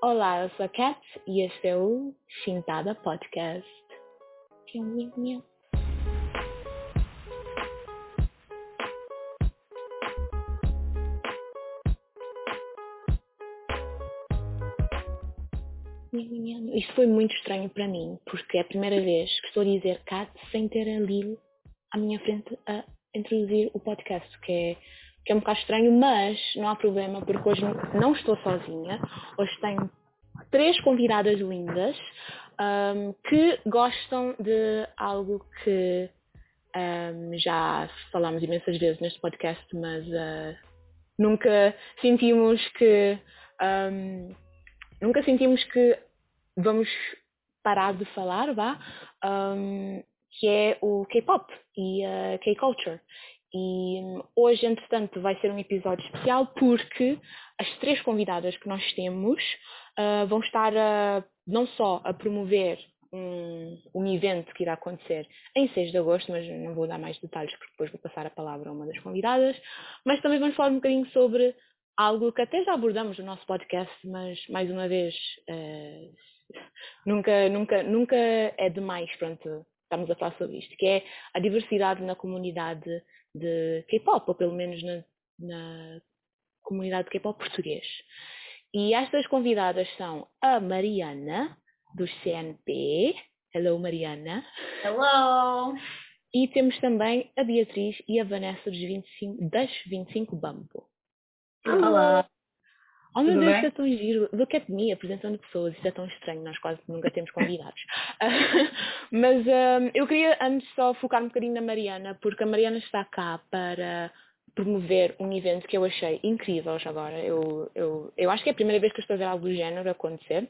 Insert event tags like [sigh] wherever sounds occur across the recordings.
Olá, eu sou a Kat e este é o Chintada Podcast. Isto foi muito estranho para mim, porque é a primeira vez que estou a dizer Kat sem ter a Lil à minha frente a introduzir o podcast, que é que é um bocado estranho, mas não há problema, porque hoje não estou sozinha. Hoje tenho três convidadas lindas um, que gostam de algo que um, já falámos imensas vezes neste podcast, mas uh, nunca sentimos que um, nunca sentimos que vamos parar de falar, vá, que é o K-pop e a K-culture. E hoje, entretanto, vai ser um episódio especial porque as três convidadas que nós temos uh, vão estar a, não só a promover um, um evento que irá acontecer em 6 de agosto, mas não vou dar mais detalhes porque depois vou passar a palavra a uma das convidadas, mas também vamos falar um bocadinho sobre algo que até já abordamos no nosso podcast, mas mais uma vez uh, nunca, nunca, nunca é demais, pronto, estamos a falar sobre isto, que é a diversidade na comunidade de K-pop, ou pelo menos na, na comunidade de K-pop português. E estas convidadas são a Mariana, do CNP. Hello, Mariana. Hello! E temos também a Beatriz e a Vanessa dos 25, das 25 Bambo. Olá! Oh meu Tudo Deus, bem? isso é tão giro. Look at me, apresentando pessoas, isso é tão estranho, nós quase nunca temos convidados. [laughs] mas um, eu queria antes só focar um bocadinho na Mariana, porque a Mariana está cá para promover um evento que eu achei incrível já agora. Eu, eu, eu acho que é a primeira vez que eu estou a ver algo do género acontecer.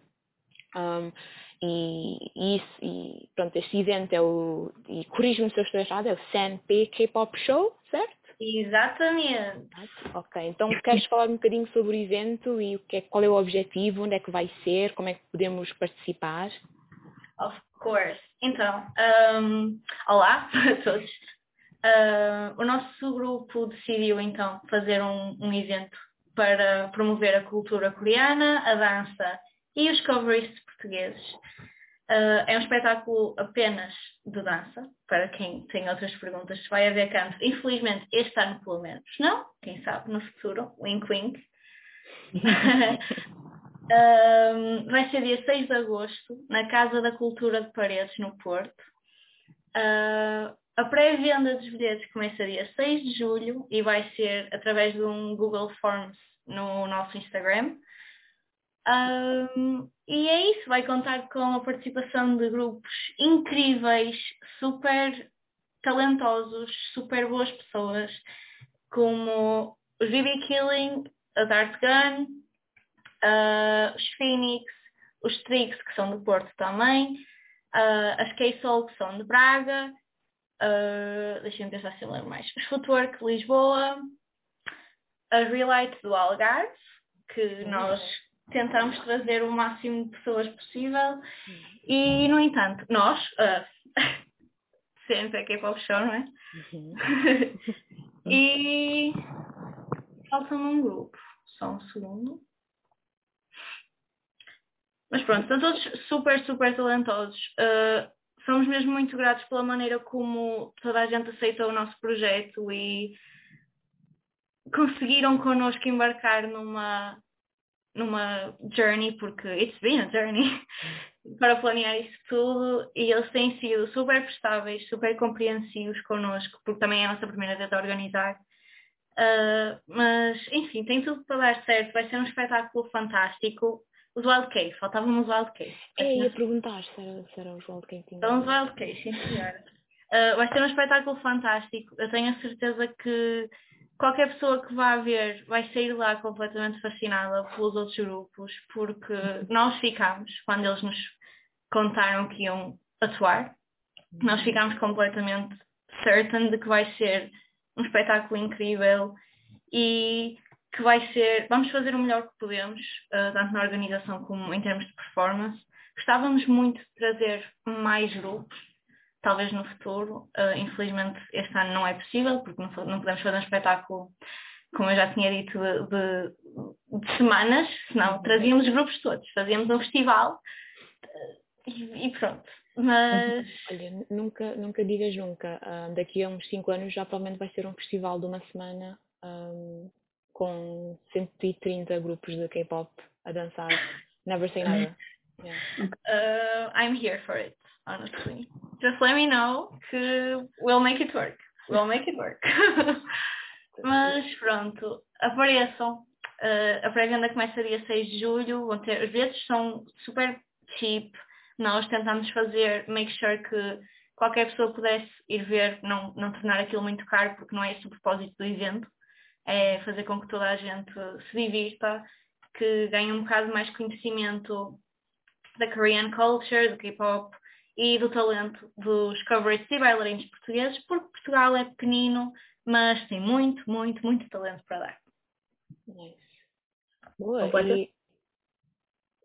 Um, e, e, isso, e pronto, este evento é o, e corrijo-me se eu estou errado, é o SANP K-Pop Show, certo? Exatamente. Ok, então queres falar um bocadinho sobre o evento e o que é, qual é o objetivo, onde é que vai ser, como é que podemos participar? Of course. Então, um, olá [laughs] a todos. Uh, o nosso grupo decidiu então fazer um, um evento para promover a cultura coreana, a dança e os coveries portugueses. Uh, é um espetáculo apenas de dança, para quem tem outras perguntas, se vai haver canto. Infelizmente, este ano pelo menos não, quem sabe no futuro, wink wink. [laughs] uh, vai ser dia 6 de agosto, na Casa da Cultura de Paredes, no Porto. Uh, a pré-venda dos bilhetes começa dia 6 de julho e vai ser através de um Google Forms no nosso Instagram. Um, e é isso, vai contar com a participação de grupos incríveis, super talentosos, super boas pessoas, como os BB Killing, a Dart Gun, uh, os Phoenix, os Trix, que são do Porto também, uh, as K-Soul, que são de Braga, uh, deixem-me pensar se eu lembro mais, os Footwork de Lisboa, as Relight do Algarve, que nós tentamos trazer o máximo de pessoas possível e, no entanto, nós, uh, [laughs] sempre aqui para o chão, não é? Uhum. [laughs] e falta-me um grupo, só um segundo. Mas pronto, são todos super, super talentosos. Uh, somos mesmo muito gratos pela maneira como toda a gente aceitou o nosso projeto e conseguiram connosco embarcar numa numa journey, porque it's been a journey, [laughs] para planear isso tudo e eles têm sido super prestáveis, super compreensivos connosco, porque também é a nossa primeira vez a organizar. Uh, mas, enfim, tem tudo para dar certo, vai ser um espetáculo fantástico. Os Wild Case, faltavam os Wild Case. É, ia perguntar se era, se era os Wild Case. Então, os Wild Case, sim senhora. Uh, vai ser um espetáculo fantástico. Eu tenho a certeza que qualquer pessoa que vá ver vai sair lá completamente fascinada pelos outros grupos, porque nós ficámos, quando eles nos contaram que iam atuar, nós ficámos completamente certain de que vai ser um espetáculo incrível e que vai ser, vamos fazer o melhor que podemos, uh, tanto na organização como em termos de performance. Gostávamos muito de trazer mais grupos, talvez no futuro. Uh, infelizmente este ano não é possível, porque não, não, podemos fazer um espetáculo, como eu já tinha dito, de, de, semanas, senão trazíamos os grupos todos, fazíamos um festival e, e pronto. Mas. Olha, nunca, nunca digas nunca. Uh, daqui a uns 5 anos já provavelmente vai ser um festival de uma semana um, com 130 grupos de K-pop a dançar. [laughs] Never say never. Yeah. Uh, I'm here for it, honestly. Just let me know que we'll make it work. We'll make it work. [laughs] Mas pronto, apareçam. Uh, a pré-venda começa dia 6 de julho. Vão ter, os bilhetes são super cheap. Nós tentamos fazer, make sure que qualquer pessoa pudesse ir ver, não, não tornar aquilo muito caro, porque não é esse o propósito do evento. É fazer com que toda a gente se divirta, que ganhe um bocado mais conhecimento da Korean culture, do K-pop e do talento dos covers e bailarinos portugueses, porque Portugal é pequenino, mas tem muito, muito, muito talento para dar. Nice. Boa. E...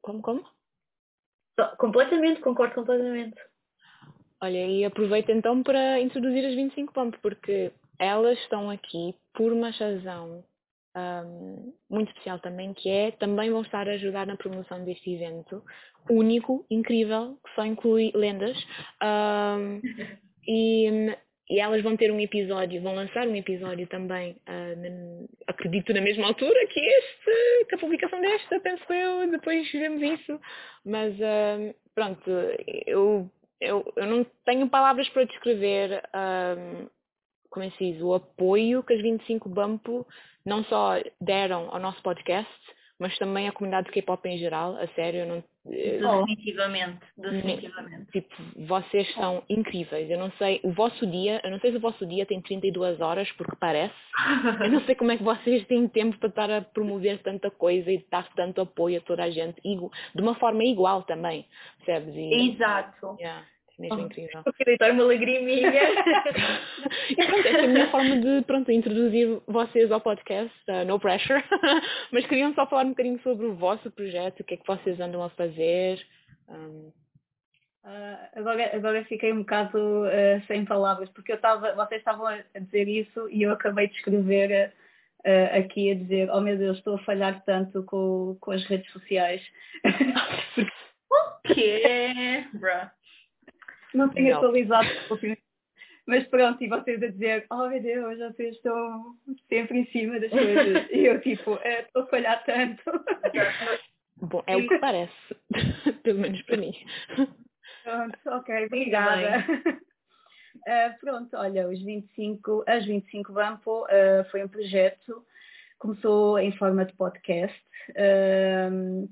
Como, como? Completamente, concordo completamente. Olha, e aproveito então para introduzir as 25 Pump, porque elas estão aqui por uma razão um, muito especial também, que é também vão estar a ajudar na promoção deste evento único, incrível, que só inclui lendas. Um, [laughs] e, e elas vão ter um episódio, vão lançar um episódio também, uh, na, acredito na mesma altura que este, que a publicação desta, penso eu, depois vemos isso. Mas pronto, eu, eu, eu não tenho palavras para descrever, como é que diz, o apoio que as 25 Bampo não só deram ao nosso podcast, mas também à comunidade de K-pop em geral, a sério, eu não Definitivamente, definitivamente. Tipo, vocês são incríveis. Eu não sei, o vosso dia, eu não sei se o vosso dia tem 32 horas, porque parece. Eu não sei como é que vocês têm tempo para estar a promover tanta coisa e dar tanto apoio a toda a gente, de uma forma igual também, percebes? E, Exato. Yeah mesmo oh, incrível. Eu queria dar uma lagriminha. [laughs] e pronto, essa é a minha forma de pronto, introduzir vocês ao podcast, uh, no pressure. [laughs] Mas queriam só falar um bocadinho sobre o vosso projeto, o que é que vocês andam a fazer. Um... Uh, agora, agora fiquei um bocado uh, sem palavras, porque eu estava, vocês estavam a dizer isso e eu acabei de escrever uh, aqui a dizer, oh meu Deus, estou a falhar tanto com, com as redes sociais. [laughs] o quê? Bruh. Não tenho atualizado mas pronto, e vocês a dizer, oh meu Deus, vocês estão sempre em cima das coisas. [laughs] e eu tipo, é, estou a falhar tanto. [laughs] Bom, é o que parece, [laughs] pelo menos para mim. Pronto, ok, obrigada. Uh, pronto, olha, os 25, as 25 Bampo uh, foi um projeto, começou em forma de podcast. Uh,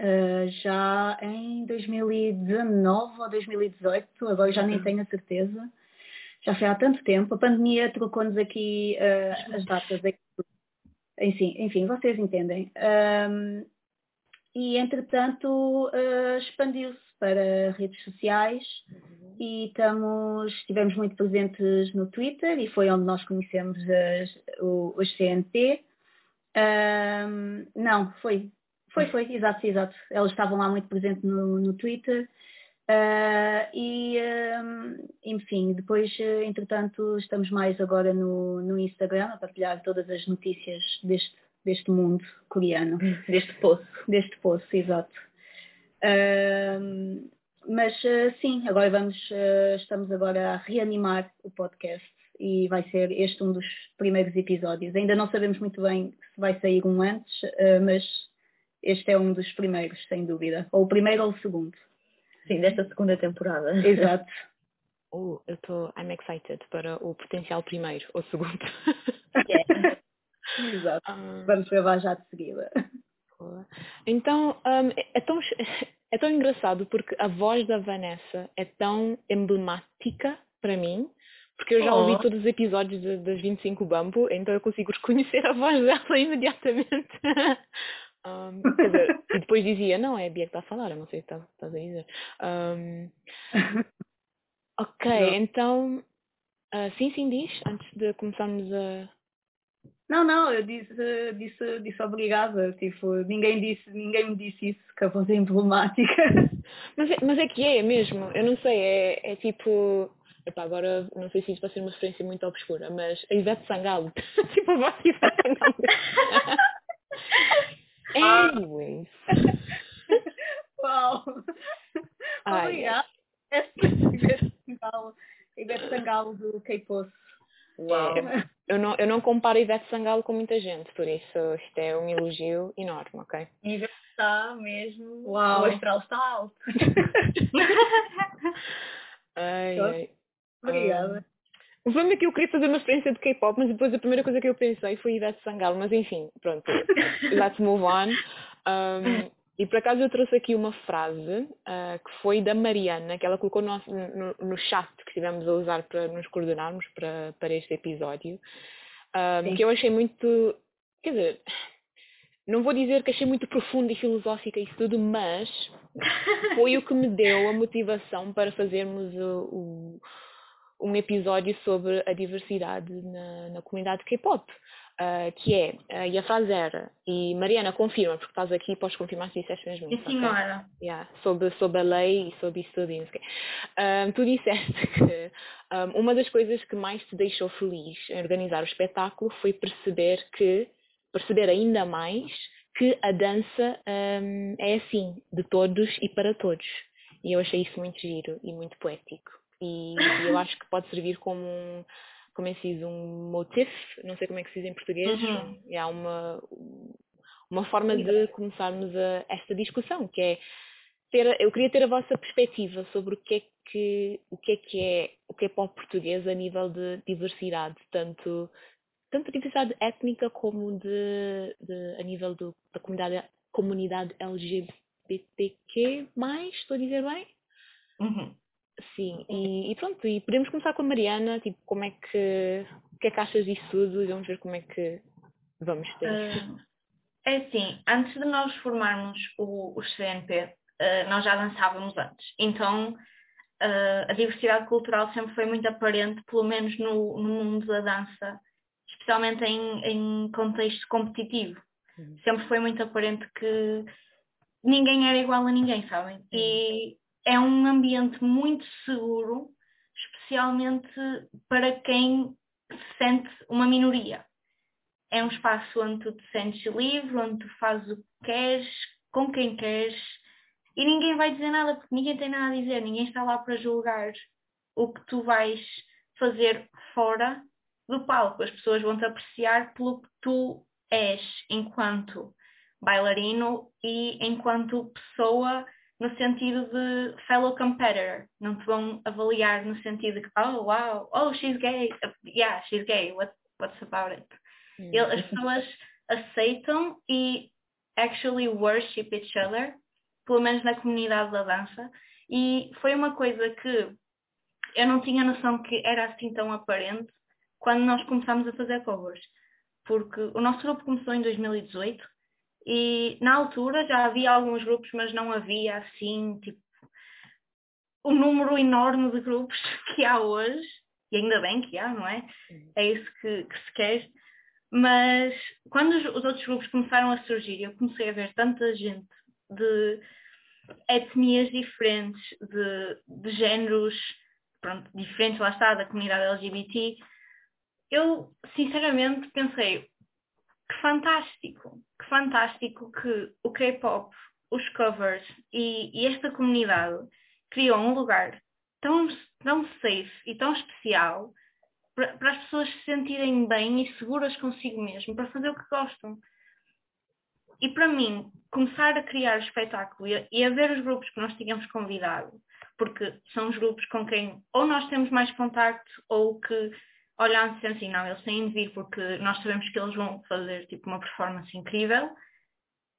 uh, já em 2019 ou 2018, agora já nem tenho a certeza. Já foi há tanto tempo. A pandemia trocou-nos aqui uh, as datas. Enfim, enfim, vocês entendem. Um, e, entretanto, uh, expandiu-se para redes sociais uhum. e estamos, estivemos muito presentes no Twitter e foi onde nós conhecemos as, o, os CNT. Um, não, foi foi, foi, exato, exato. Elas estavam lá muito presentes no, no Twitter. Uh, e, uh, enfim, depois, uh, entretanto, estamos mais agora no, no Instagram a partilhar todas as notícias deste, deste mundo coreano. [laughs] Deste poço. Deste poço, exato. mas sim, agora vamos, estamos agora a reanimar o podcast e vai ser este um dos primeiros episódios. Ainda não sabemos muito bem se vai sair um antes, mas este é um dos primeiros, sem dúvida. Ou o primeiro ou o segundo. Sim, desta segunda temporada. Exato. [laughs] Oh, eu estou, I'm excited para o potencial primeiro ou segundo. Yeah. [laughs] Exato. Ah. Vamos gravar já de seguida. Então, um, é, tão, é tão engraçado porque a voz da Vanessa é tão emblemática para mim, porque eu já ouvi oh. todos os episódios de, das 25 Bambu, então eu consigo reconhecer a voz dela imediatamente. [laughs] Um, dizer, e depois dizia, não, é a Bia que está a falar, eu não sei o que estás a dizer. Um, ok, [laughs] não. então, uh, sim, sim, diz, antes de começarmos a... Não, não, eu disse, disse, disse obrigada, tipo, ninguém, disse, ninguém me disse isso, que a voz é emblemática. [laughs] mas, é, mas é que é mesmo, eu não sei, é, é tipo... Epá, agora não sei se isso vai ser uma referência muito obscura, mas a Ivete Sangalo, [laughs] tipo a voz de Ivete Sangalo. Anyways. [laughs] Uau! Obrigada. Ivete Sangalo, Ivete Sangalo do K-Post. Uau. É, eu, não, eu não comparo Ivete Sangalo com muita gente, por isso isto é um elogio enorme, ok? Ivete está mesmo. Uau. O astral está alto. [laughs] [laughs] ai, ai. Obrigada. O problema é que eu queria fazer uma experiência de K-pop, mas depois a primeira coisa que eu pensei foi Ivete Sangalo, mas enfim, pronto, [laughs] let's move on. Um, e por acaso eu trouxe aqui uma frase uh, que foi da Mariana, que ela colocou no, no, no, chat que estivemos a usar para nos coordenarmos para, para este episódio, um, que eu achei muito, quer dizer, não vou dizer que achei muito profunda e filosófica isso tudo, mas [laughs] foi o que me deu a motivação para fazermos o, o um episódio sobre a diversidade na, na comunidade K-pop, uh, que é, uh, e a frase era, e Mariana confirma, porque estás aqui, podes confirmar se disseste mesmo. Sim, senhora. Okay? Yeah, sobre, sobre a lei e sobre isso tudo. Um, tu disseste [laughs] que um, uma das coisas que mais te deixou feliz em organizar o espetáculo foi perceber que, perceber ainda mais que a dança um, é assim, de todos e para todos. E eu achei isso muito giro e muito poético e, e eu acho que pode servir como um, como é que se diz, um motif, não sei como é que se diz em português, uhum. é uma, uma forma de começarmos a, esta discussão, que é ter, eu queria ter a vossa perspectiva sobre o que é que, o que é que é o que é português a nível de diversidade, tanto, tanto diversidade étnica como de, de a nível do, da comunidade, comunidade LGBTQ+, estou a dizer bem? Uhum. Sim, e, e, pronto, e podemos começar com a Mariana, tipo, como é que, o que é que achas disso tudo e vamos ver como é que vamos ter. Uh, é assim, antes de nós formarmos o, o CNP, uh, ah, nós já dançávamos antes, então uh, a diversidade cultural sempre foi muito aparente, pelo menos no, no mundo da dança, especialmente em, em contexto competitivo. Uhum. Sempre foi muito aparente que ninguém era igual a ninguém, sabem? Uhum. E é um ambiente muito seguro, especialmente para quem se sente uma minoria. É um espaço onde tu te sentes livre, onde tu fazes o que queres, com quem queres, e ninguém vai dizer nada, porque ninguém tem nada a dizer, ninguém está lá para julgar o que tu vais fazer fora do palco. As pessoas vão te apreciar pelo que tu és enquanto bailarino e enquanto pessoa no sentido de fellow competitor. Não te vão avaliar no sentido de que, oh, wow, oh, she's gay. Yeah, she's gay. What, what's about it? Hum. As pessoas aceitam e actually worship each other, pelo menos na comunidade da dança. E foi uma coisa que eu não tinha noção que era assim tão aparente quando nós começámos a fazer covers. Porque o nosso grupo começou em 2018 e na altura já havia alguns grupos, mas não havia assim, tipo, o número enorme de grupos [laughs] que há hoje, e ainda bem que há, não é? É isso que, que se quer. Mas quando os, os, outros grupos começaram a surgir, eu comecei a ver tanta gente de etnias diferentes, de, de géneros pronto, diferentes, lá está, da comunidade LGBT, eu sinceramente pensei, que fantástico, que fantástico que o K-pop, os covers e, e, esta comunidade criou um lugar tão, tão safe e tão especial para, as pessoas se sentirem bem e seguras consigo mesmo, para fazer o que gostam. E para mim, começar a criar o espetáculo e a, e a ver os grupos que nós tínhamos convidado, porque são os grupos com quem ou nós temos mais contacto ou que olhando assim, não, eles têm de vir porque nós sabemos que eles vão fazer tipo uma performance incrível,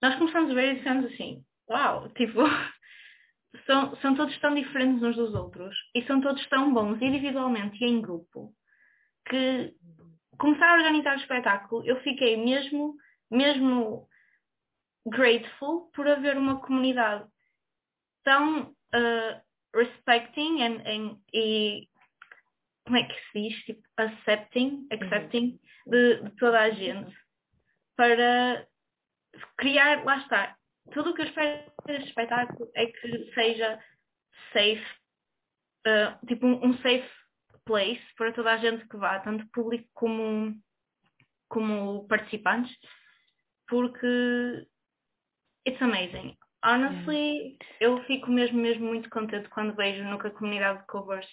nós começamos a ver e dissemos assim, uau, tipo, [laughs] são, são todos tão diferentes uns dos outros e são todos tão bons individualmente e em grupo que começar a organizar o espetáculo eu fiquei mesmo, mesmo grateful por haver uma comunidade tão uh, respecting and, and, e como é que se diz, tipo, accepting, accepting uhum. de, de, toda a gente para criar, lá está, tudo o que eu espero deste espetáculo é que seja safe, uh, tipo um, um, safe place para toda a gente que vá, tanto público como, como participantes, porque it's amazing. Honestly, eu fico mesmo, mesmo muito contente quando vejo no que a comunidade de covers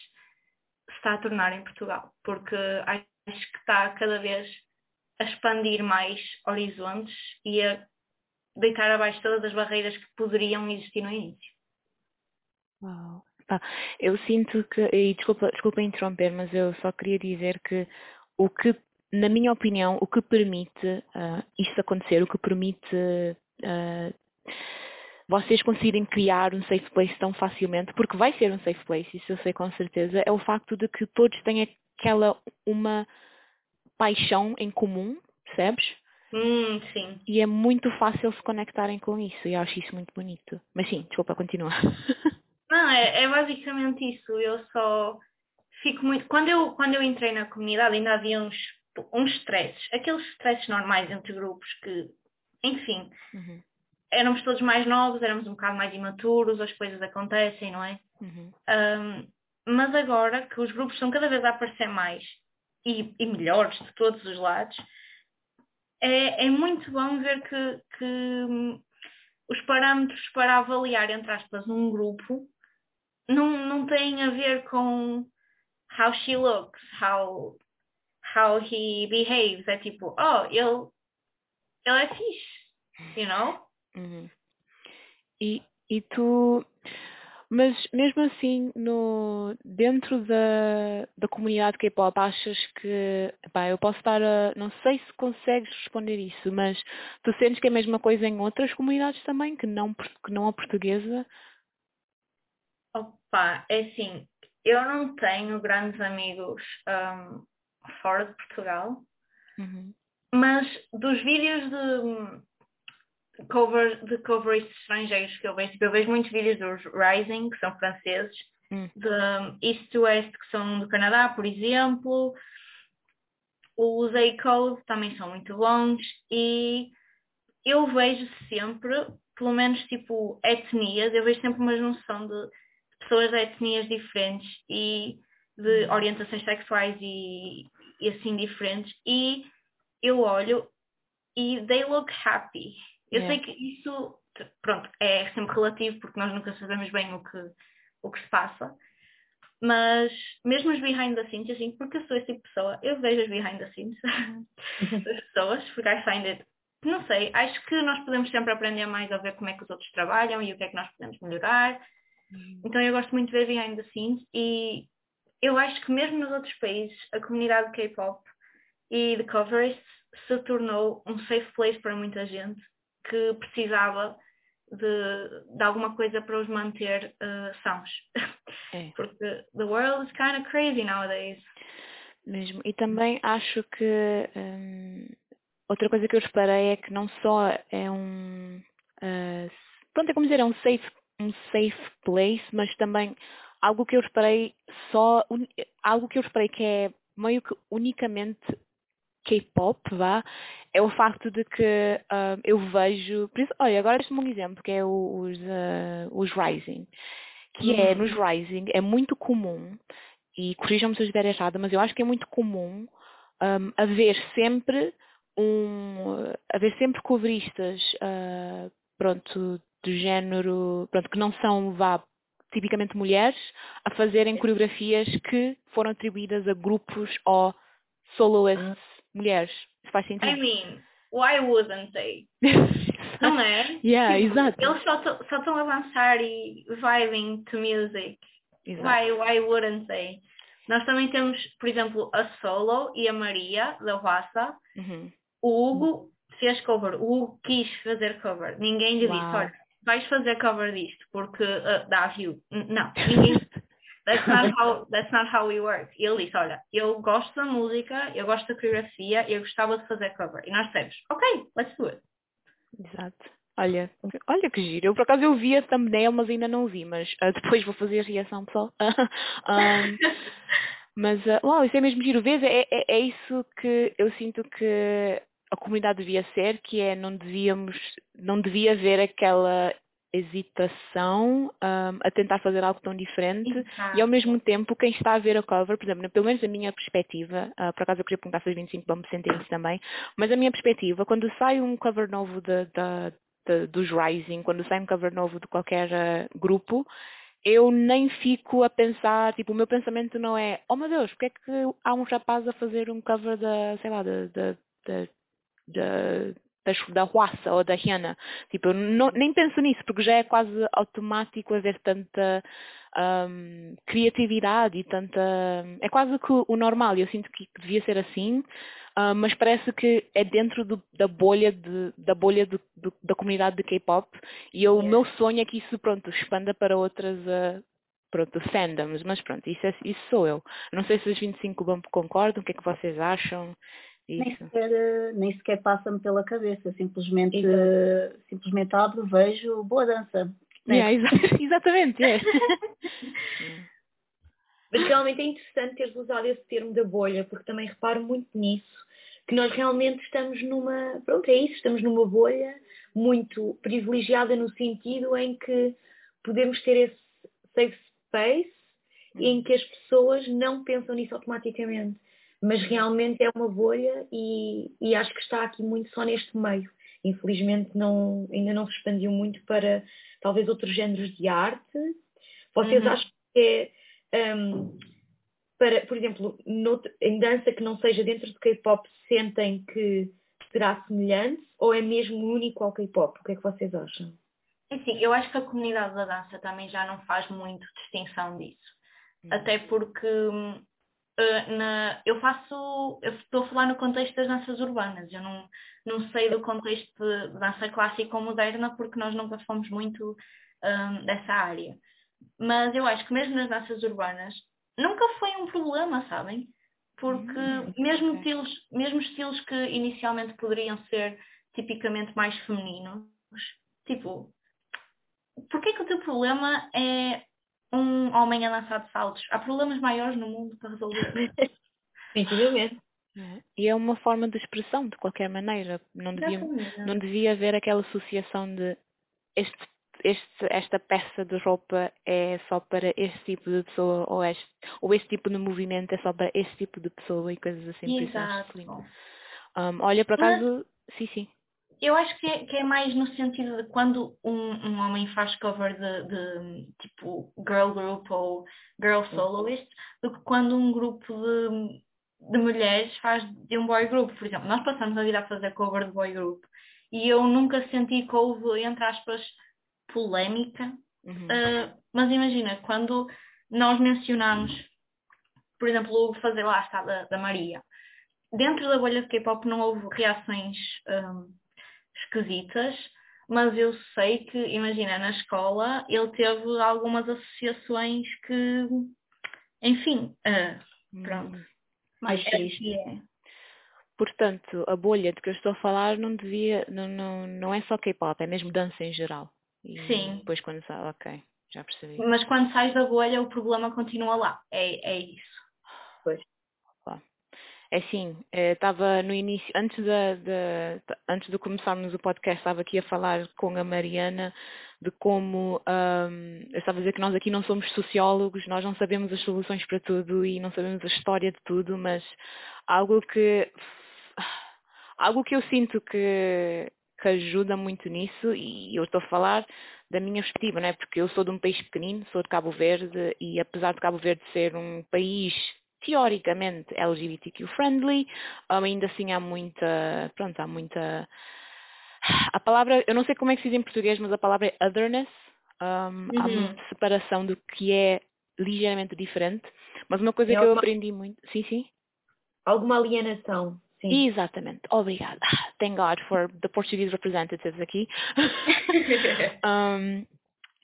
se está a tornar em Portugal, porque acho que está cada vez a expandir mais horizontes e a deitar abaixo todas as barreiras que poderiam existir no início. Uau. Pá, eu sinto que, e desculpa, desculpa interromper, mas eu só queria dizer que o que, na minha opinião, o que permite uh, isto acontecer, o que permite uh, vocês conseguirem criar um safe place tão facilmente, porque vai ser um safe place, isso eu sei com certeza, é o facto de que todos têm aquela uma paixão em comum, percebes? Hum, sim. E é muito fácil se conectarem com isso, e eu acho isso muito bonito. Mas sim, desculpa, continua. [laughs] Não, é, é basicamente isso. Eu só fico muito. Quando eu, quando eu entrei na comunidade ainda havia uns, uns stresses, aqueles stresses normais entre grupos que, enfim, uhum éramos todos mais novos, éramos um bocado mais imaturos, as coisas acontecem, não é? Uhum. Um, mas agora que os grupos estão cada vez a aparecer mais e, e melhores de todos os lados, é, é muito bom ver que, que hum, os parâmetros para avaliar, entre aspas, um grupo não, não têm a ver com how she looks, how, how he behaves. É tipo, oh, ele, ele é fixe, you know? Uhum. E, e tu, mas mesmo assim, no, dentro da, da comunidade K-pop, achas que, pá, eu posso estar a, não sei se consegues responder isso, mas tu sentes que é a mesma coisa em outras comunidades também, que não, que não a portuguesa? Opa, é assim, eu não tenho grandes amigos um, fora de Portugal, uhum. mas dos vídeos de cover, de covers estrangeiros que eu vejo. Tipo, eu vejo muitos vídeos dos Rising, que são franceses, hum. de East to West, que são do Canadá, por exemplo. Os A-Code também são muito bons e eu vejo sempre, pelo menos tipo etnias, eu vejo sempre uma junção de pessoas de etnias diferentes e de hum. orientações sexuais e, e assim diferentes e eu olho e they look happy. Eu yeah. sei que isso, pronto, é sempre relativo porque nós nunca sabemos bem o que, o que se passa. Mas mesmo os behind the scenes, assim, porque eu sou esse tipo de pessoa, eu vejo os behind the scenes [laughs] das pessoas, porque I find it, não sei, acho que nós podemos sempre aprender mais a ver como é que os outros trabalham e o que é que nós podemos melhorar. Uhum. Então eu gosto muito de ver behind the scenes e eu acho que mesmo nos outros países, a comunidade K-pop e de covers se tornou um safe place para muita gente que precisava de, de alguma coisa para os manter uh, sãos. É. [laughs] Porque the world is kind of crazy nowadays. Mesmo. E também acho que um, outra coisa que eu reparei é que não só é um uh, pronto, é como dizer, é um safe, um safe place, mas também algo que eu reparei só, un, algo que eu reparei que é meio que unicamente K-pop, vá, é o facto de que uh, eu vejo, por isso, olha, agora este é um exemplo, que é os, uh, os Rising, que é, uhum. é, nos Rising, é muito comum, e corrijam-me se eu estiver errada, mas eu acho que é muito comum um, haver sempre um, haver sempre cobristas, uh, pronto, do género, pronto, que não são, vá, tipicamente mulheres, a fazerem coreografias que foram atribuídas a grupos ou soloists mulheres. Faz sentido. I mean, why wouldn't they? [laughs] Não é? Yeah, tipo, exato. Eles só, estão a avançar e vibing to music. Exato. Why, why wouldn't they? Nós também temos, por exemplo, a Solo e a Maria, da Wassa. Uhum. O Hugo fez cover. O Hugo quis fazer cover. Ninguém lhe disse, olha, vais fazer cover disto porque uh, dá view. Não, ninguém, [laughs] That's not [laughs] how, that's not how we work. E ele disse, olha, eu gosto da música, eu gosto da coreografia, eu gostava de fazer cover. E nós dissemos, ok, let's do it. Exato. Olha, olha que giro. Eu por acaso eu vi a thumbnail, mas ainda não vi, mas uh, depois vou fazer a reação pessoal. [laughs] um, mas, uh, uau, isso é mesmo giro. Vês, é, é, é isso que eu sinto que a comunidade devia ser, que é não devíamos, não devia haver aquela hesitação um, a tentar fazer algo tão diferente Exato. e ao mesmo tempo quem está a ver a cover, por exemplo, pelo menos a minha perspectiva, uh, por acaso eu queria perguntar se os 25 vão me sentir isso também, mas a minha perspectiva, quando sai um cover novo de, de, de, dos Rising, quando sai um cover novo de qualquer uh, grupo, eu nem fico a pensar, tipo, o meu pensamento não é, oh meu Deus, porque é que há um rapaz a fazer um cover da, sei lá, da, da, da, da da Huassa ou da Rihanna. Tipo, não, nem penso nisso, porque já é quase automático haver tanta um, criatividade e tanta. É quase que o normal, eu sinto que devia ser assim, uh, mas parece que é dentro do, da bolha, de, da, bolha da comunidade de K-pop, e eu, o meu sonho é que isso pronto, expanda para outras. Uh, pronto, fandoms, mas pronto, isso, é, isso sou eu. Não sei se os 25 Bump concordam, o que é que vocês acham? Nem sequer, nem sequer passa-me pela cabeça, simplesmente, uh, simplesmente abro, vejo, boa dança. Yeah, [laughs] exatamente, é. [laughs] Mas realmente é interessante teres usado esse termo da bolha, porque também reparo muito nisso, que nós realmente estamos numa, pronto, é isso, estamos numa bolha muito privilegiada no sentido em que podemos ter esse safe space em que as pessoas não pensam nisso automaticamente mas realmente é uma bolha e, e, acho que está aqui muito só neste meio. Infelizmente não, ainda não se expandiu muito para talvez outros géneros de arte. Vocês uhum. acham que é, um, para, por exemplo, em dança que não seja dentro do K-pop, sentem que será semelhante ou é mesmo único ao K-pop? O que é que vocês acham? Sim, eu acho que a comunidade da dança também já não faz muito distinção disso. Uhum. Até porque hum, uh, na, eu faço, eu estou a falar no contexto das danças urbanas, eu não, não sei do contexto de dança clássica ou moderna porque nós nunca fomos muito um, dessa área. Mas eu acho que mesmo nas danças urbanas nunca foi um problema, sabem? Porque hum, mesmo, estilos, mesmo estilos que inicialmente poderiam ser tipicamente mais femininos, tipo, porquê que o teu problema é um homem a lançar de saltos. Há problemas maiores no mundo para resolver. Definitivamente. [laughs] É. E é uma forma de expressão, de qualquer maneira. Não devia, não devia haver aquela associação de este, este, esta peça de roupa é só para este tipo de pessoa ou este, ou este tipo de movimento é só para este tipo de pessoa e coisas assim. Exato. Um, olha, por acaso, Mas... sim, sim eu acho que é, que é, mais no sentido de quando um, um homem faz cover de, de, tipo girl group ou girl soloist do que quando um grupo de, de mulheres faz de um boy group. Por exemplo, nós passamos a vida a fazer cover de boy group e eu nunca senti que houve, entre aspas, polémica. Uhum. Uh, mas imagina, quando nós mencionamos, por exemplo, o fazer lá está da, da Maria, dentro da bolha de K-pop não houve reações um, ah, esquisitas, mas eu sei que, imagina, na escola ele teve algumas associações que, enfim, uh, pronto. Hum, mais é triste. É. Portanto, a bolha de que eu estou a falar não devia, não, não, não é só K-pop, é mesmo dança em geral. E Sim. Depois quando sai, ok, já percebi. Mas quando sais da bolha o problema continua lá, é, é isso. Pois. É sim, estava no início, antes de, de, antes de começarmos o podcast, estava aqui a falar com a Mariana de como um, eu estava a dizer que nós aqui não somos sociólogos, nós não sabemos as soluções para tudo e não sabemos a história de tudo, mas algo que [sighs] algo que eu sinto que, que ajuda muito nisso, e eu estou a falar da minha perspectiva, não é? porque eu sou de um país pequenino, sou de Cabo Verde, e apesar de Cabo Verde ser um país teoricamente LGBTQ friendly, um, ainda assim há muita, pronto, há muita, a palavra, eu não sei como é que se diz em português, mas a palavra é otherness, um, uhum. há muita separação do que é ligeiramente diferente, mas uma coisa é que alguma... eu aprendi muito, sim, sim? Alguma alienação. Sim. Exatamente, obrigada. Thank God for the Portuguese representatives aqui. [laughs] um,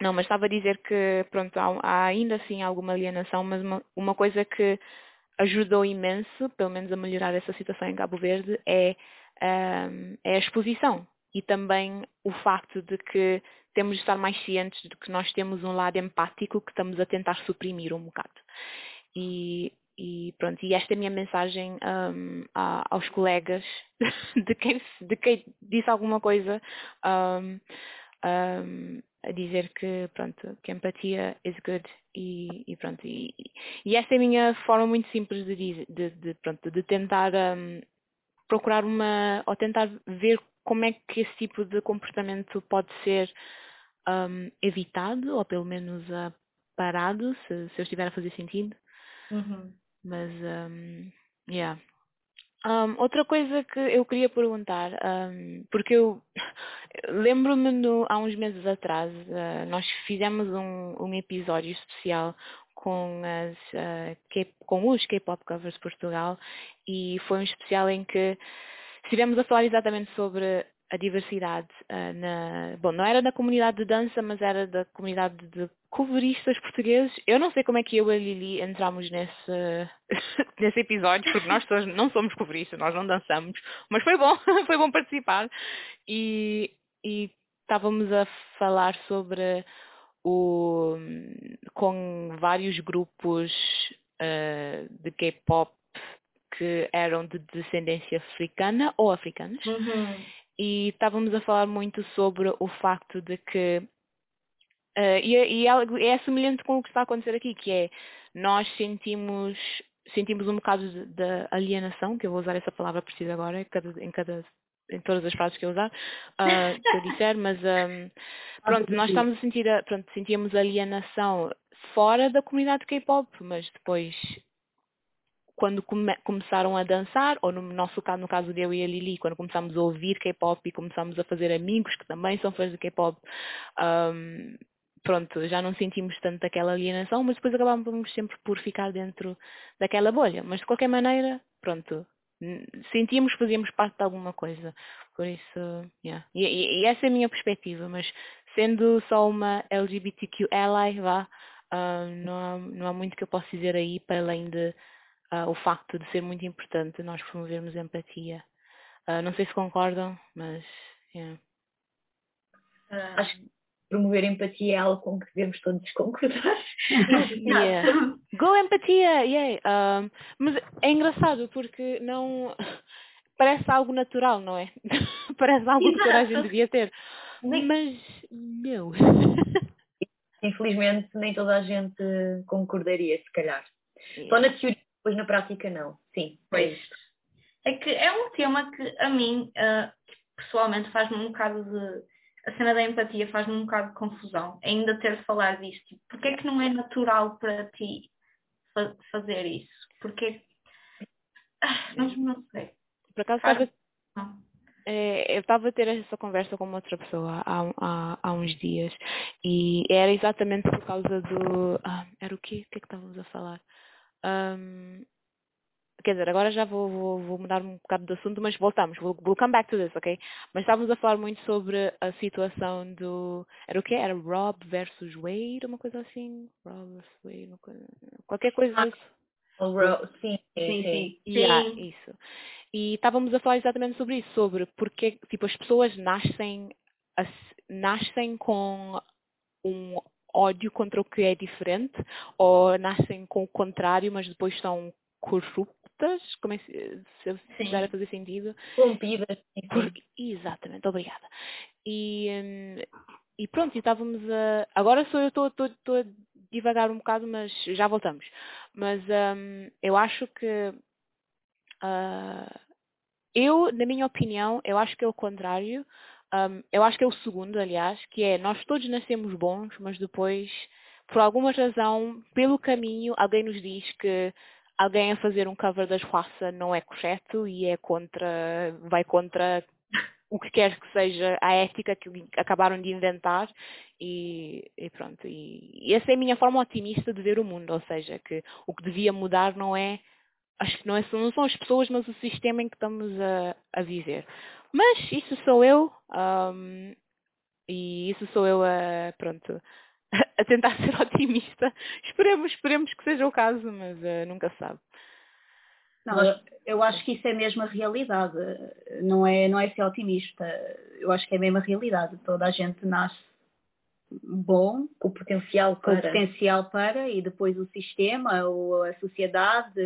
não, mas estava a dizer que pronto, há, há ainda assim alguma alienação, mas uma, uma, coisa que ajudou imenso, pelo menos a melhorar essa situação em Cabo Verde, é, um, é a exposição. E também o facto de que temos de estar mais cientes de que nós temos um lado empático que estamos a tentar suprimir um bocado. E, e pronto, e esta é a minha mensagem um, aos colegas [laughs] de quem, de quem disse alguma coisa um, um, dizer que, pronto, que empatia is good e, e pronto. E, e, essa é a minha forma muito simples de, dizer, de, de pronto, de tentar um, procurar uma, ou tentar ver como é que esse tipo de comportamento pode ser um, evitado, ou pelo menos uh, parado, se, se eu estiver a fazer sentido. Uhum. Mas, um, yeah. Um, outra coisa que eu queria perguntar, um, porque eu [laughs] lembro-me há uns meses atrás, uh, nós fizemos um, um, episódio especial com, as, uh, com os K-Pop Covers Portugal e foi um especial em que estivemos a falar exatamente sobre a diversidade uh, na. Bom, não era da comunidade de dança, mas era da comunidade de coveristas portugueses. Eu não sei como é que eu e a Lili entramos nesse, [laughs] nesse episódio, porque nós não somos coveristas, nós não dançamos, mas foi bom, [laughs] foi bom participar. E, e estávamos a falar sobre o. com vários grupos uh, de K-pop que eram de descendência africana ou africanos. Uhum e estávamos a falar muito sobre o facto de que uh, e, e é, é semelhante com o que está a acontecer aqui, que é nós sentimos sentimos um bocado de, alienação, que eu vou usar essa palavra precisa agora em cada, em cada em todas as frases que eu usar, uh, que eu disser, mas um, pronto, nós estamos a sentir, a, pronto, sentíamos alienação fora da comunidade K-pop, mas depois quando come, começaram a dançar, ou no nosso caso, no caso de eu e a Lili, quando começámos a ouvir K-pop e começámos a fazer amigos que também são fãs de K-pop, um, pronto, já não sentimos tanto aquela alienação, mas depois acabávamos sempre por ficar dentro daquela bolha. Mas de qualquer maneira, pronto, sentíamos que fazíamos parte de alguma coisa. Por isso, yeah. e, e, e, essa é a minha perspectiva, mas sendo só uma LGBTQ ally, vá, uh, não, há, não há muito que eu possa dizer aí para além de uh, o facto de ser muito importante nós promovermos empatia. Uh, não sei se concordam, mas. Yeah. Uh, acho que promover empatia é algo com que devemos todos concordar. [laughs] yeah. Go empatia! Yeah. mas é engraçado porque não. [laughs] Parece algo natural, não é? [laughs] Parece algo que toda a gente devia ter. Mas, meu. Infelizmente, nem toda a gente concordaria, se calhar. Yeah. Só na teoria Pois na prática não, sim. É pois. É, que é um tema que a mim, uh, pessoalmente, faz-me um bocado de. A cena da empatia faz-me um bocado de confusão. Ainda ter de falar disto. Tipo, Porquê é que não é natural para ti fa fazer isso? Porque. Ah, não, não sei. Por acaso estava. É, eu estava a ter essa conversa com uma outra pessoa há, há, há uns dias e era exatamente por causa do. Ah, era o quê? O que é que estávamos a falar? Um, quer dizer, agora já vou, vou, vou, mudar um bocado de assunto, mas voltamos, we'll, we'll come back to this, ok? Mas estávamos a falar muito sobre a situação do. Era o quê? Era Rob versus Wade, uma coisa assim? Rob versus Wade, uma coisa. Qualquer coisa ah, Rob, sim, sim, sim. Yeah, isso. E estávamos a falar exatamente sobre isso, sobre porque tipo, as pessoas nascem, nascem com um ódio contra o que é diferente, ou nascem com o contrário, mas depois são corruptas, como é, se, se quiser fazer sentido. Corrompidas. Exatamente, obrigada. E, hum, e pronto, estávamos a. Agora sou eu estou a divagar um bocado, mas já voltamos. Mas um, eu acho que uh, eu, na minha opinião, eu acho que é o contrário. Um, eu acho que é o segundo, aliás, que é nós todos nascemos bons, mas depois, por alguma razão, pelo caminho, alguém nos diz que alguém a fazer um cover das raça não é correto e é contra, vai contra o que quer que seja a ética que acabaram de inventar e, e, pronto. E, e essa é a minha forma otimista de ver o mundo, ou seja, que o que devia mudar não é, acho que não, é, não são as pessoas, mas o sistema em que estamos a, a viver. Mas isso sou eu, um, e isso sou eu a, pronto, [laughs] a tentar ser otimista. Esperemos, esperemos que seja o caso, mas uh, nunca se sabe. Não, eu acho que isso é mesmo a realidade, não é, não é ser otimista, eu acho que é mesmo a realidade, toda a gente nasce bom, com potencial para. Com potencial para, e depois o sistema, ou a sociedade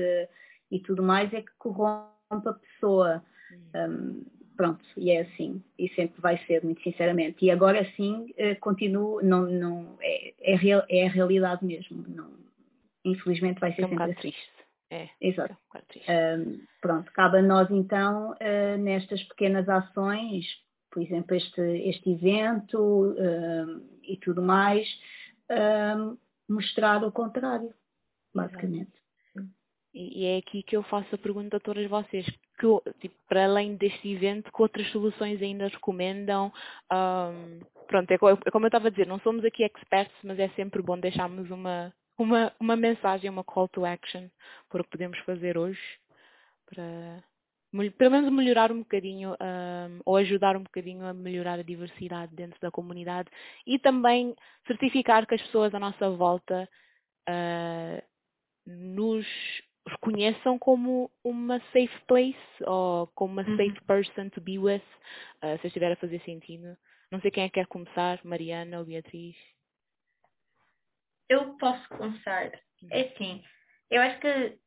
e tudo mais é que corrompe a pessoa. Hum. Um, pronto, e é assim, e sempre vai ser, muito sinceramente. E agora sim, uh, continuo, não, não, é, é, real, é a realidade mesmo. Não, infelizmente vai ser é um sempre assim. triste. É, Exato. É um triste. Um, pronto, cabe a nós então, uh, nestas pequenas ações, por exemplo, este, este evento e tudo mais, mostrar o contrário, basicamente. E, é aqui que eu faço a pergunta a todas vocês. Que, tipo, para além deste evento, que outras soluções ainda recomendam? Um, pronto, é, é como eu estava a dizer, não somos aqui experts, mas é sempre bom deixarmos uma, uma, uma mensagem, uma call to action para o que podemos fazer hoje para pelo menos melhorar um bocadinho um, ou ajudar um bocadinho a melhorar a diversidade dentro da comunidade e também certificar que as pessoas à nossa volta uh, nos reconheçam como uma safe place ou como uma uhum. safe person to be with, uh, se estiver a fazer sentido. Não sei quem é que quer começar, Mariana ou Beatriz. Eu posso começar. É assim, eu acho que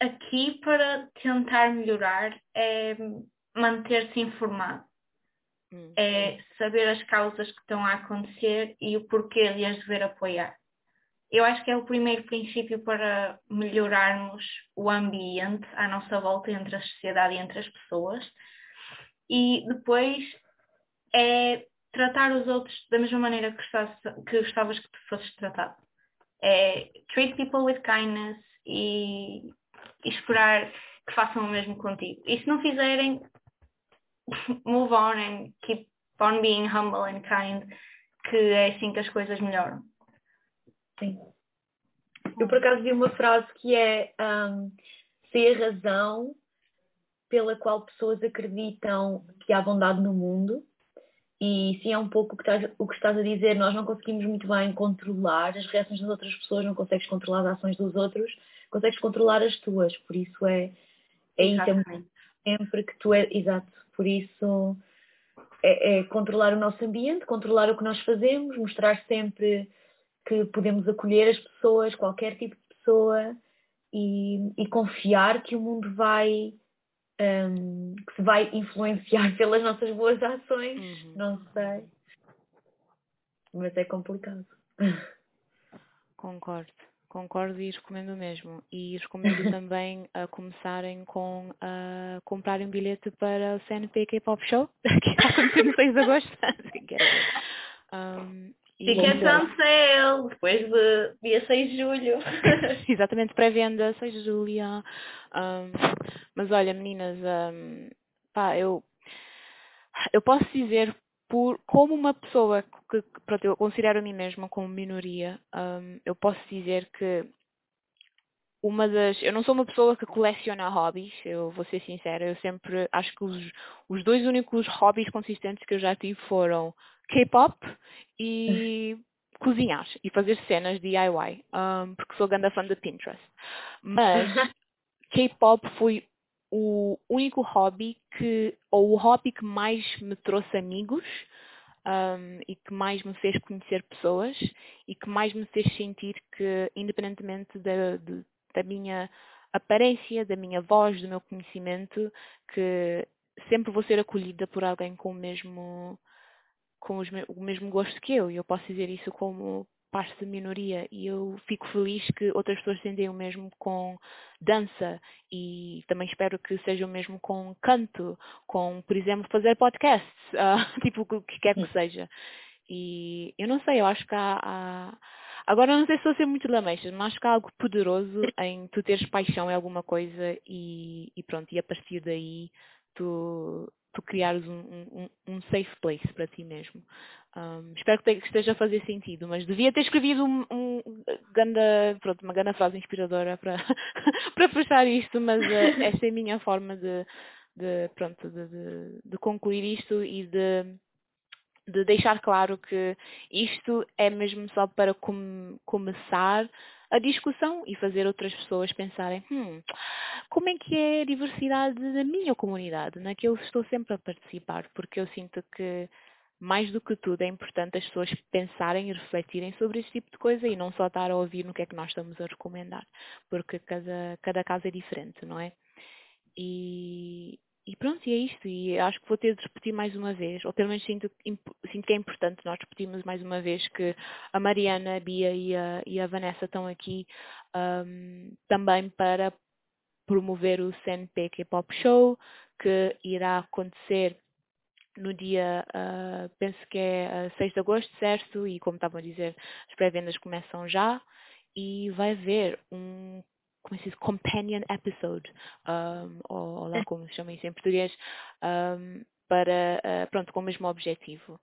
aqui para tentar melhorar é manter-se informado. Hum. É saber as causas que estão a acontecer e o porquê de as dever apoiar. Eu acho que é o primeiro princípio para melhorarmos o ambiente à nossa volta entre a sociedade e entre as pessoas. E depois é tratar os outros da mesma maneira que gostavas que, gostavas que fosses tratado. É treat people with kindness e e esperar que façam o mesmo contigo. E se não fizerem, [laughs] move on and keep on being humble and kind, que é assim que as coisas melhoram. Sim. Eu por acaso vi uma frase que é um, se a razão pela qual pessoas acreditam que há bondade no mundo. E sim é um pouco o que, estás, o que estás a dizer, nós não conseguimos muito bem controlar as reações das outras pessoas, não consegues controlar as ações dos outros, consegues controlar as tuas, por isso é, é isso, é sempre que tu é, exato, por isso é, é, controlar o nosso ambiente, controlar o que nós fazemos, mostrar sempre que podemos acolher as pessoas, qualquer tipo de pessoa e, e confiar que o mundo vai um, que se vai influenciar [laughs] pelas nossas boas ações, uhum. não sei. Mas é complicado. Concordo. Concordo e recomendo mesmo. E recomendo [laughs] também a começarem com a comprarem um bilhete para o CNP K-Pop Show, [laughs] que está acontecendo no 6 de agosto. um, Tickets on sale, depois de dia 6 de julho. [laughs] Exatamente, pré-venda, 6 de julho. Um, mas olha, meninas, um, pá, eu, eu posso dizer por, como uma pessoa que, pronto, eu considero a mim mesma como minoria, um, eu posso dizer que uma das. Eu não sou uma pessoa que coleciona hobbies, eu vou ser sincera, eu sempre acho que os, os dois únicos hobbies consistentes que eu já tive foram K-pop e [laughs] cozinhar e fazer cenas DIY, um, porque sou grande fã de Pinterest. Mas [laughs] K-pop foi o único hobby que, ou o hobby que mais me trouxe amigos um, e que mais me fez conhecer pessoas e que mais me fez sentir que, independentemente da, de, da minha aparência, da minha voz, do meu conhecimento, que sempre vou ser acolhida por alguém com o mesmo, com os, o mesmo gosto que eu. E eu posso dizer isso como parte de minoria e eu fico feliz que outras pessoas sentem o mesmo com dança e também espero que seja o mesmo com canto, com, por exemplo, fazer podcasts, uh, [laughs] tipo o que quer que seja. E eu não sei, eu acho que há, há... Agora não sei se vou ser muito lameixa, mas acho que há algo poderoso em tu teres paixão em alguma coisa e, e pronto, e a partir daí tu, tu criares um, um, um safe place para ti mesmo. Um, espero que, te, que, esteja a fazer sentido, mas devia ter escrevido um, um ganda, pronto, uma grande frase inspiradora para, [laughs] para fechar isto, mas uh, [laughs] esta é a minha forma de, de pronto, de, de, de, concluir isto e de, de deixar claro que isto é mesmo só para com, começar a discussão e fazer outras pessoas pensarem hum, como é que é a diversidade da minha comunidade, na que eu estou sempre a participar, porque eu sinto que mais do que tudo é importante as pessoas pensarem e refletirem sobre esse tipo de coisa e não só estar a ouvir no que é que nós estamos a recomendar, porque cada, cada caso é diferente, não é? E, e pronto, e é isto. E acho que vou ter de repetir mais uma vez, ou pelo menos sinto, sinto que é importante nós repetirmos mais uma vez que a Mariana, a Bia e a, e a Vanessa estão aqui um, também para promover o CNP K-Pop Show, que irá acontecer no dia, uh, penso que é uh, 6 de agosto, certo? E como estavam a dizer, as pré-vendas começam já e vai haver um como é se diz, companion episode, um, ou, lá como se chama isso em português, um, para, uh, pronto, com o mesmo objetivo.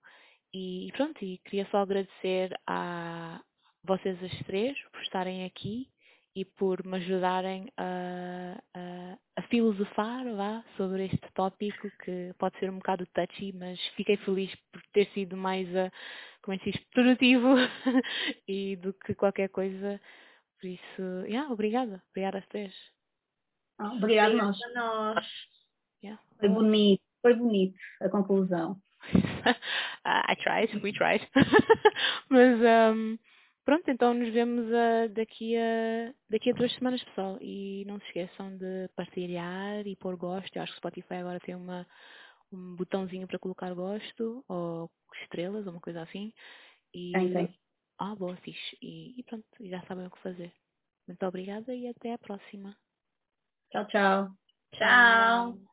E pronto, e queria só agradecer a vocês as três por estarem aqui e por me ajudarem a, a, a, filosofar vá, sobre este tópico que pode ser um bocado touchy, mas fiquei feliz por ter sido mais, a, como é que se diz, produtivo [laughs] e do que qualquer coisa por isso, yeah, obrigada. Obrigada a três. Ah, obrigada nós. a nós. Yeah. Foi bonito, foi bonito a conclusão. uh, [laughs] I tried, we tried. [laughs] Mas um, pronto, então nos vemos uh, daqui, a, daqui a duas semanas, pessoal. E não se esqueçam de partilhar e pôr gosto. Eu acho que o Spotify agora tem uma, um botãozinho para colocar gosto, ou estrelas, ou uma coisa assim. E, tem, tem. Ah, boa, fixe. E, e pronto, já sabem o que fazer. Muito obrigada e até a próxima. Tchau, tchau. Tchau.